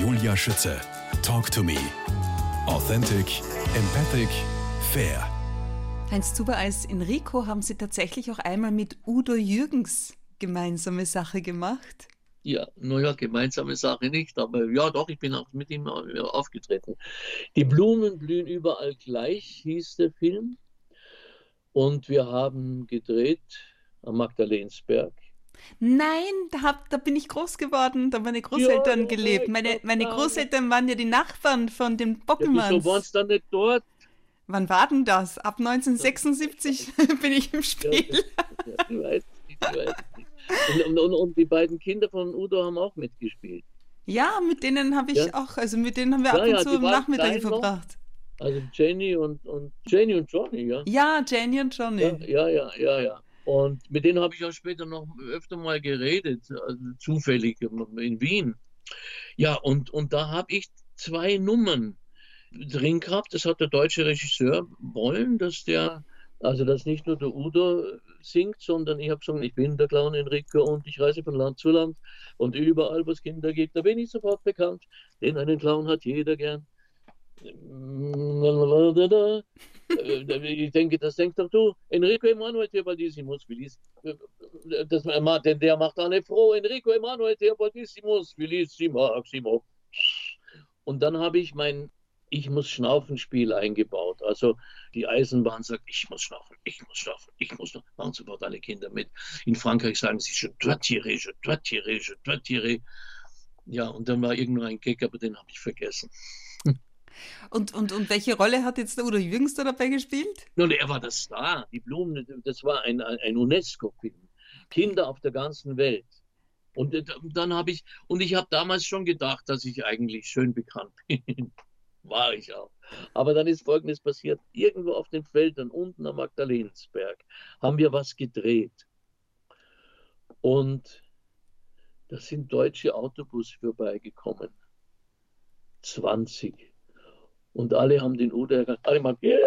Julia Schütze. Talk to me. Authentic, empathic, fair. Heinz Zuber, als Enrico haben Sie tatsächlich auch einmal mit Udo Jürgens gemeinsame Sache gemacht? Ja, naja, gemeinsame Sache nicht, aber ja, doch, ich bin auch mit ihm aufgetreten. Die Blumen blühen überall gleich, hieß der Film. Und wir haben gedreht am Magdalensberg. Nein, da, hab, da bin ich groß geworden, da haben meine Großeltern ja, gelebt. Meine, meine Großeltern waren ja die Nachbarn von den Bockelmanns. Ja, wieso waren dann nicht dort? Wann war denn das? Ab 1976 bin ich im Spiel. Ja, ja, ich weiß nicht, ich weiß nicht. Und, und, und, die beiden Kinder von Udo haben auch mitgespielt. Ja, mit denen habe ich auch, also mit denen haben wir ab und zu am Nachmittag verbracht. Also Jenny und, und Jenny und Johnny, ja. Ja, Jenny und Johnny. Ja, ja, ja, ja. Und mit denen habe ich auch später noch öfter mal geredet, also zufällig in Wien. Ja, und, und da habe ich zwei Nummern drin gehabt. Das hat der deutsche Regisseur wollen, dass der, also dass nicht nur der Udo singt, sondern ich habe gesagt, ich bin der Clown Enrico und ich reise von Land zu Land und überall, wo es Kinder gibt, da bin ich sofort bekannt, denn einen Clown hat jeder gern. Ich denke, das denkst doch du. Enrico Emanuel Terbaldisimus, das, denn der macht alle froh. Enrico Emanuel Terbaldisimus, Maximo. Und dann habe ich mein Ich muss schnaufen Spiel eingebaut. Also die Eisenbahn sagt, ich muss schnaufen, ich muss schnaufen, ich muss schnaufen. Machen sofort alle Kinder mit. In Frankreich sagen sie, je dois tirer, je dois tirer, je dois tirer. Ja, und dann war irgendwo ein Gag, aber den habe ich vergessen. Und, und, und welche Rolle hat jetzt der Udo Jürgens da dabei gespielt? Nun, er war der Star. Die Blumen, das war ein, ein UNESCO-Film. Kinder auf der ganzen Welt. Und äh, dann habe ich, und ich habe damals schon gedacht, dass ich eigentlich schön bekannt bin. war ich auch. Aber dann ist Folgendes passiert. Irgendwo auf den Feldern unten am Magdalensberg haben wir was gedreht. Und da sind deutsche Autobusse vorbeigekommen. 20. Und alle haben den Udo erkannt. Alle haben yeah,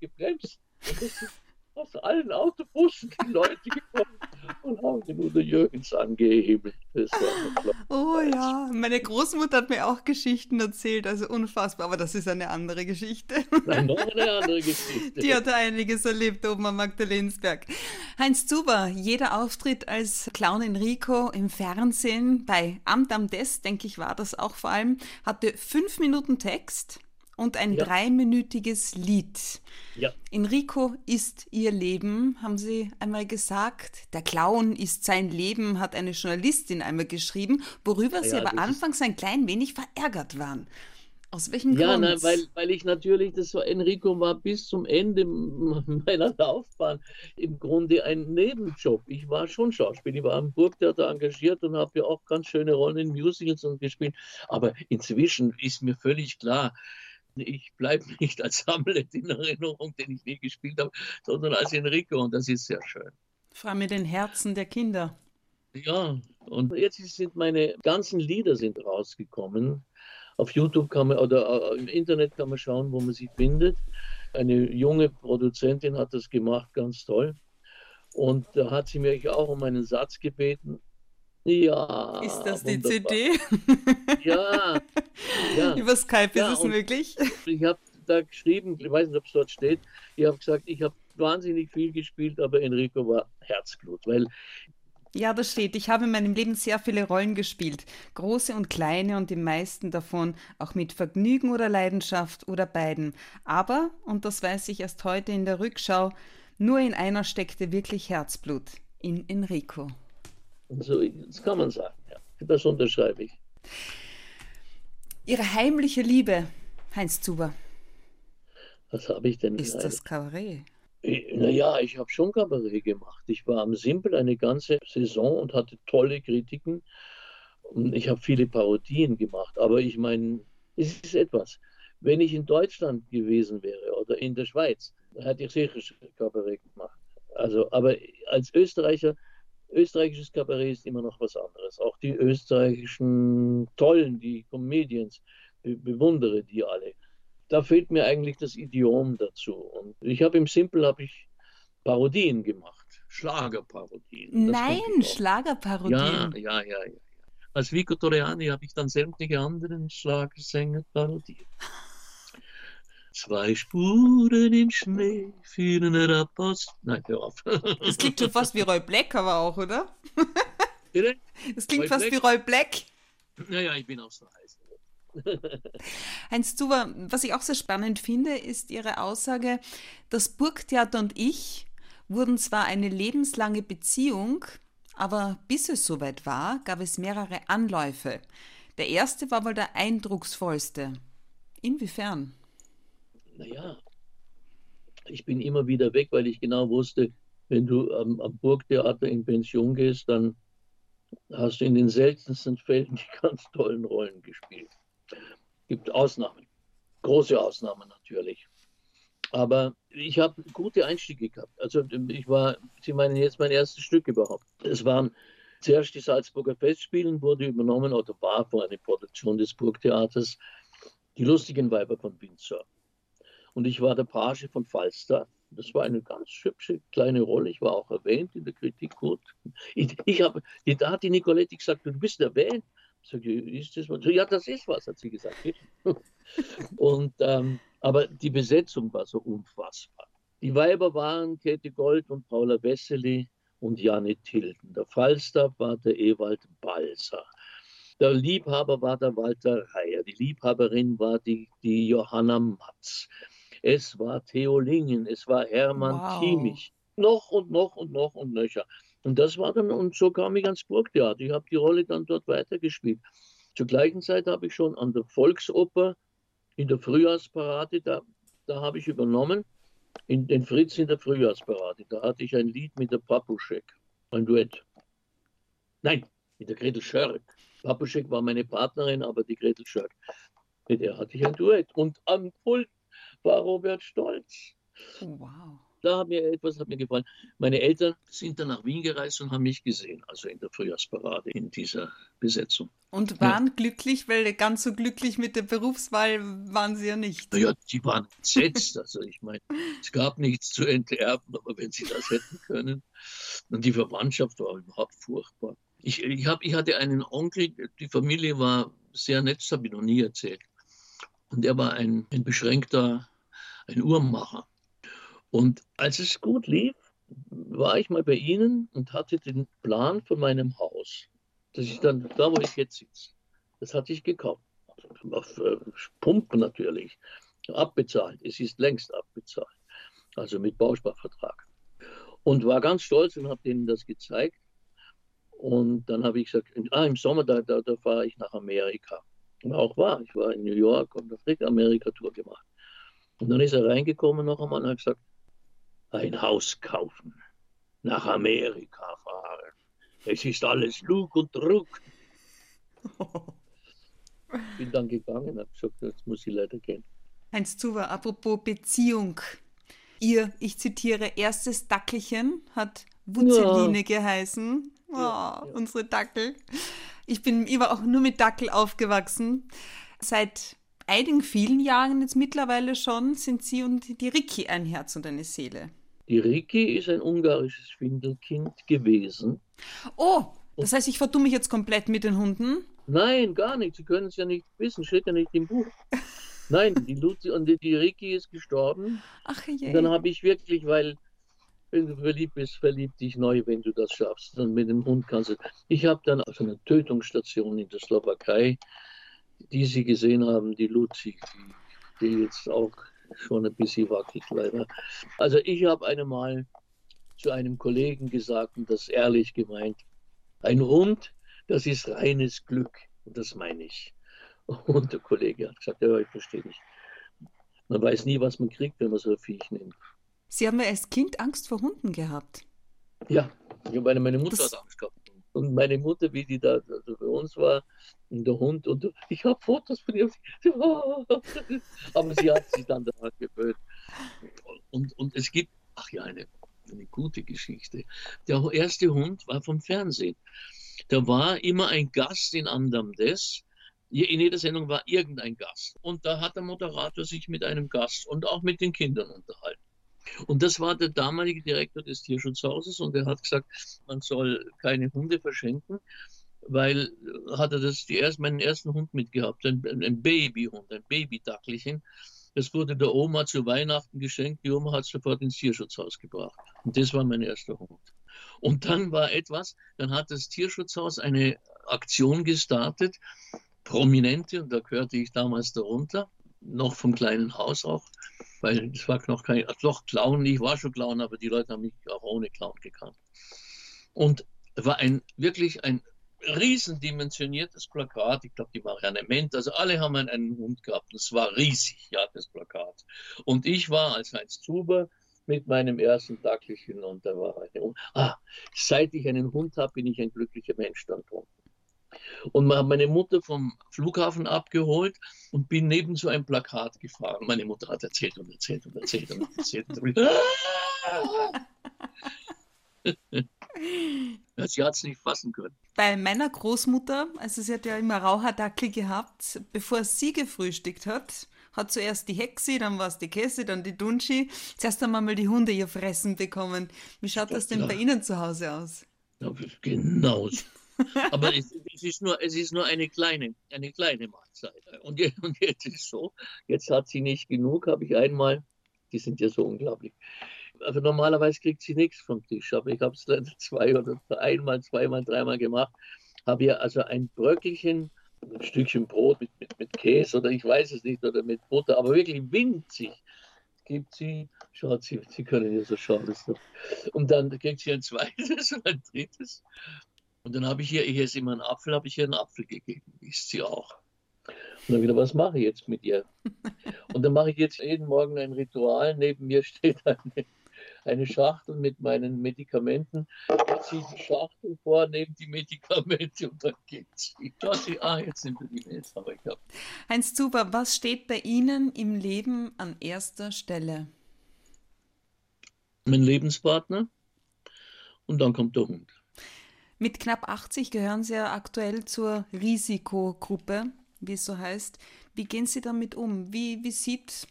gebremst. Und das sind aus allen Autobussen die Leute gekommen und haben den Udo Jürgens angehebelt. oh ja, meine Großmutter hat mir auch Geschichten erzählt, also unfassbar, aber das ist eine andere Geschichte. Nein, noch eine andere Geschichte. Die hat einiges erlebt oben am Magdalensberg. Heinz Zuber, jeder Auftritt als Clown Enrico im Fernsehen, bei Amt am Des, denke ich, war das auch vor allem, hatte fünf Minuten Text und ein ja. dreiminütiges Lied. Ja. Enrico ist ihr Leben, haben Sie einmal gesagt. Der Clown ist sein Leben, hat eine Journalistin einmal geschrieben, worüber ja, Sie aber anfangs ein klein wenig verärgert waren. Aus welchem ja, Grund? Ja, weil, weil ich natürlich, das war, Enrico war bis zum Ende meiner Laufbahn im Grunde ein Nebenjob. Ich war schon Schauspieler, ich war am Burgtheater engagiert und habe ja auch ganz schöne Rollen in Musicals und gespielt. Aber inzwischen ist mir völlig klar, ich bleibe nicht als Hamlet in Erinnerung, den ich nie gespielt habe, sondern als Enrico und das ist sehr schön. Vor allem mit den Herzen der Kinder. Ja, und jetzt sind meine ganzen Lieder sind rausgekommen. Auf YouTube kann man oder äh, im Internet kann man schauen, wo man sie findet. Eine junge Produzentin hat das gemacht, ganz toll. Und da hat sie mich auch um einen Satz gebeten. Ja. Ist das die CD? Ja. ja. Über Skype ja, ist es möglich? Ich habe da geschrieben, ich weiß nicht, ob es dort steht, ich habe gesagt, ich habe wahnsinnig viel gespielt, aber Enrico war Herzblut, weil ja, das steht. Ich habe in meinem Leben sehr viele Rollen gespielt. Große und kleine und die meisten davon auch mit Vergnügen oder Leidenschaft oder beiden. Aber, und das weiß ich erst heute in der Rückschau, nur in einer steckte wirklich Herzblut. In Enrico. So, das kann man sagen, ja. Das unterschreibe ich. Ihre heimliche Liebe, Heinz Zuber. Was habe ich denn? Ist das Kabarett? Naja, ich habe schon Kabarett gemacht. Ich war am Simpel eine ganze Saison und hatte tolle Kritiken. Und ich habe viele Parodien gemacht. Aber ich meine, es ist etwas. Wenn ich in Deutschland gewesen wäre oder in der Schweiz, hätte ich sicher Kabarett gemacht. Also, aber als Österreicher österreichisches Kabarett ist immer noch was anderes. Auch die österreichischen Tollen, die Comedians, be bewundere die alle. Da fehlt mir eigentlich das Idiom dazu. Und ich habe im Simple habe ich Parodien gemacht, Schlagerparodien. Nein, Schlagerparodien. Ja, ja, ja, ja. Als Vico Torreani habe ich dann sämtliche anderen Schlagersänger parodiert. Zwei Spuren im Schnee führen herab Nein, hör auf. Das klingt schon fast wie Roy Black, aber auch, oder? Bitte? Das klingt Roy fast Black? wie Roy Black. Naja, ich bin auch so heiß. Heinz Zuber, was ich auch sehr spannend finde, ist Ihre Aussage, das Burgtheater und ich wurden zwar eine lebenslange Beziehung, aber bis es soweit war, gab es mehrere Anläufe. Der erste war wohl der eindrucksvollste. Inwiefern? Naja, ich bin immer wieder weg, weil ich genau wusste, wenn du am, am Burgtheater in Pension gehst, dann hast du in den seltensten Fällen die ganz tollen Rollen gespielt. Gibt Ausnahmen, große Ausnahmen natürlich. Aber ich habe gute Einstiege gehabt. Also ich war, Sie meinen jetzt mein erstes Stück überhaupt. Es waren zuerst die Salzburger Festspielen, wurde übernommen oder war vor eine Produktion des Burgtheaters, die lustigen Weiber von Windsor. Und ich war der Page von Falstaff. Das war eine ganz hübsche kleine Rolle. Ich war auch erwähnt in der Kritik gut. Ich, ich habe, da hat die Nicoletti gesagt, du bist erwähnt. Ich sage, ist das was? Ja, das ist was, hat sie gesagt. Und, ähm, aber die Besetzung war so unfassbar. Die Weiber waren Käthe Gold und Paula Wessely und Janne Tilden. Der Falstaff war der Ewald Balser. Der Liebhaber war der Walter Reier. Die Liebhaberin war die, die Johanna Matz. Es war Theo Lingen, es war Hermann Wow. Kiemich. Noch und noch und noch und nöcher. Und das war dann, und so kam ich ans Burgtheater. Ich habe die Rolle dann dort weitergespielt. Zur gleichen Zeit habe ich schon an der Volksoper in der Frühjahrsparade, da, da habe ich übernommen, in den Fritz in der Frühjahrsparade. Da hatte ich ein Lied mit der Papuschek, ein Duett. Nein, mit der Gretel Schörk. Papuschek war meine Partnerin, aber die Gretel Schörk. Mit der hatte ich ein Duett. Und am Pult war Robert Stolz. Oh, wow. Da hat mir etwas hat mir gefallen. Meine Eltern sind dann nach Wien gereist und haben mich gesehen, also in der Frühjahrsparade in dieser Besetzung. Und waren glücklich, weil ganz so glücklich mit der Berufswahl waren sie ja nicht. Naja, die waren entsetzt. Also ich meine, es gab nichts zu enterben, aber wenn sie das hätten können. Und die Verwandtschaft war überhaupt furchtbar. Ich, ich, hab, ich hatte einen Onkel, die Familie war sehr nett, das habe ich noch nie erzählt. Und er war ein, ein beschränkter, ein Uhrmacher. Und als es gut lief, war ich mal bei ihnen und hatte den Plan von meinem Haus, dass ich dann, da wo ich jetzt sitze, das hatte ich gekauft. Auf äh, Pumpen natürlich. Abbezahlt. Es ist längst abbezahlt. Also mit Bausparvertrag. Und war ganz stolz und habe denen das gezeigt. Und dann habe ich gesagt, ah, im Sommer, da, da, da fahre ich nach Amerika. Und auch war, ich war in New York und habe Amerika-Tour gemacht. Und dann ist er reingekommen noch einmal und hat gesagt, ein Haus kaufen, nach Amerika fahren. Es ist alles Lug und Druck. Bin dann gegangen, habe gesagt, jetzt muss ich leider gehen. Heinz Zuber, apropos Beziehung. Ihr, ich zitiere, erstes Dackelchen hat Wutzeline geheißen. Oh, Ja, ja. Unsere Dackel. Ich bin ich war auch nur mit Dackel aufgewachsen. Seit einigen vielen Jahren jetzt mittlerweile schon sind Sie und die Ricky ein Herz und eine Seele. Die Ricky ist ein ungarisches Findelkind gewesen. Oh, das heißt, ich vertue mich jetzt komplett mit den Hunden. Nein, gar nicht. Sie können es ja nicht wissen, steht ja nicht im Buch. Nein, die Luzi und die, die Ricky ist gestorben. Ach Und je. dann habe ich wirklich, weil wenn du verliebt bist, verlieb dich neu, wenn du das schaffst. Und mit dem Hund kannst du. Ich habe dann auf einer Tötungsstation in der Slowakei, die Sie gesehen haben, die Luzi, die, die jetzt auch schon ein bisschen wackelt leider. Also ich habe einmal zu einem Kollegen gesagt, und das ehrlich gemeint, ein Hund, das ist reines Glück. Und das meine ich. Und der Kollege hat gesagt, ja, ich verstehe dich. Man weiß nie, was man kriegt, wenn man so ein Viech nimmt. Sie haben ja als Kind Angst vor Hunden gehabt. Ja, ich meine, meine Mutter Das- hat Angst gehabt. Und meine Mutter, wie die da also bei uns war, und der Hund, und ich habe Fotos von ihr. Aber sie hat sich dann daran gewöhnt. Und, und es gibt, ach ja, eine, eine gute Geschichte. Der erste Hund war vom Fernsehen. Da war immer ein Gast in Andam des. In jeder Sendung war irgendein Gast. Und da hat der Moderator sich mit einem Gast und auch mit den Kindern unterhalten. Und das war der damalige Direktor des Tierschutzhauses und er hat gesagt, man soll keine Hunde verschenken, weil hat er das die erst, meinen ersten Hund mitgehabt, ein, ein Babyhund, ein Babydackelchen. Das wurde der Oma zu Weihnachten geschenkt. Die Oma hat es sofort ins Tierschutzhaus gebracht. Und das war mein erster Hund. Und dann war etwas, dann hat das Tierschutzhaus eine Aktion gestartet, Prominente, und da gehörte ich damals darunter, noch vom kleinen Haus auch, weil es war noch kein, doch Clown, ich war schon Clown, aber die Leute haben mich auch ohne Clown gekannt. Und war ein wirklich ein riesendimensioniertes Plakat. Ich glaube, die Marianne Ment, also alle haben einen Hund gehabt. Es war riesig, ja, das Plakat. Und ich war als Heinz Zuber mit meinem ersten Dackelchen und da war eine, ah, seit ich einen Hund habe, bin ich ein glücklicher Mensch dann drunten. Und man hat meine Mutter vom Flughafen abgeholt und bin neben so ein Plakat gefahren. Meine Mutter hat erzählt und erzählt und erzählt und erzählt. Und erzählt. Sie hat es nicht fassen können. Bei meiner Großmutter, also sie hat ja immer Raucherdackel gehabt, bevor sie gefrühstückt hat, hat zuerst die Hexe, dann war es die Käse, dann die Dunschi. Zuerst einmal mal die Hunde ihr Fressen bekommen. Wie schaut das denn ja. bei Ihnen zu Hause aus? Genau. Aber es, es, ist nur, es ist nur eine kleine, eine kleine Mahlzeit. Und jetzt, und jetzt ist so, jetzt hat sie nicht genug, habe ich einmal, die sind ja so unglaublich, also normalerweise kriegt sie nichts vom Tisch, aber ich habe es leider zwei oder einmal, zweimal, dreimal gemacht. Habe ihr also ein Bröckelchen, ein Stückchen Brot mit, mit, mit Käse oder ich weiß es nicht, oder mit Butter, aber wirklich winzig gibt sie, schaut sie, sie können ja so schauen. Und dann kriegt sie ein zweites und ein drittes. Und dann habe ich ihr, ich esse immer einen Apfel, habe ich ihr einen Apfel gegeben, isst sie auch. Und dann wieder, was mache ich jetzt mit ihr? Und dann mache ich jetzt jeden Morgen ein Ritual. Neben mir steht eine eine Schachtel mit meinen Medikamenten. Jetzt ziehe die Schachtel vor, nehme die Medikamente und dann geht sie. sie ah, jetzt sind wir die Mails, aber ich habe. Heinz Zuber, was steht bei Ihnen im Leben an erster Stelle? Mein Lebenspartner und dann kommt der Hund. Mit knapp 80 gehören Sie ja aktuell zur Risikogruppe, wie es so heißt. Wie gehen Sie damit um? Wie, wie sieht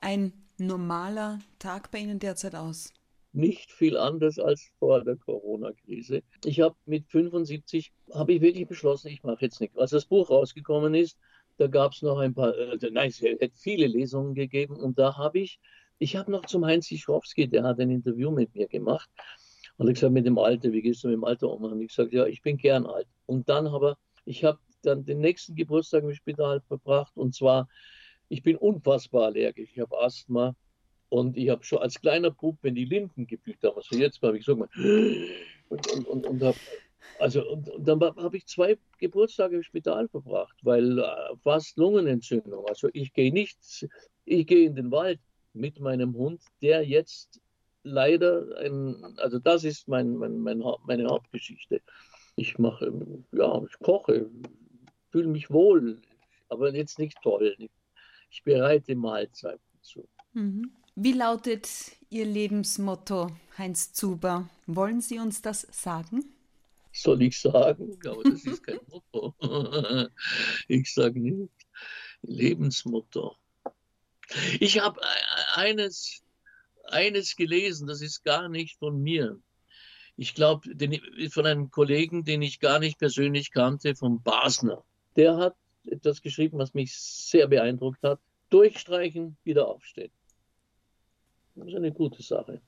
ein normaler Tag bei Ihnen derzeit aus? Nicht viel anders als vor der Corona-Krise. Ich habe mit 75, habe ich wirklich beschlossen, ich mache jetzt nichts. Als das Buch rausgekommen ist, da gab es noch ein paar, äh, nein, es hätte viele Lesungen gegeben und da habe ich, ich habe noch zum Heinz Sischowski, der hat ein Interview mit mir gemacht und ich gesagt, mit dem Alter, wie gehst du mit dem Alter um? Und ich gesagt, ja, ich bin gern alt. Und dann aber, ich habe dann den nächsten Geburtstag im Spital verbracht und zwar ich bin unfassbar allergisch. Ich habe Asthma und ich habe schon als kleiner Bub, wenn die Linden geblüht haben, also jetzt habe ich so und, und, und, und habe also und, und dann habe ich zwei Geburtstage im Spital verbracht, weil äh, fast Lungenentzündung. Also ich gehe nicht, ich gehe in den Wald mit meinem Hund, der jetzt leider ein, also das ist mein, mein, mein, meine Hauptgeschichte. Ich mache, ja, ich koche, fühle mich wohl, aber jetzt nicht toll, ich bereite Mahlzeiten zu. Mhm. Wie lautet Ihr Lebensmotto, Heinz Zuber? Wollen Sie uns das sagen? Soll ich sagen? Aber das ist kein Motto. ich sage nicht. Lebensmotto. Ich habe eines, eines gelesen, das ist gar nicht von mir. Ich glaube, von einem Kollegen, den ich gar nicht persönlich kannte, von Basner. Der hat etwas geschrieben, was mich sehr beeindruckt hat. Durchstreichen, wieder aufstehen. Das ist eine gute Sache.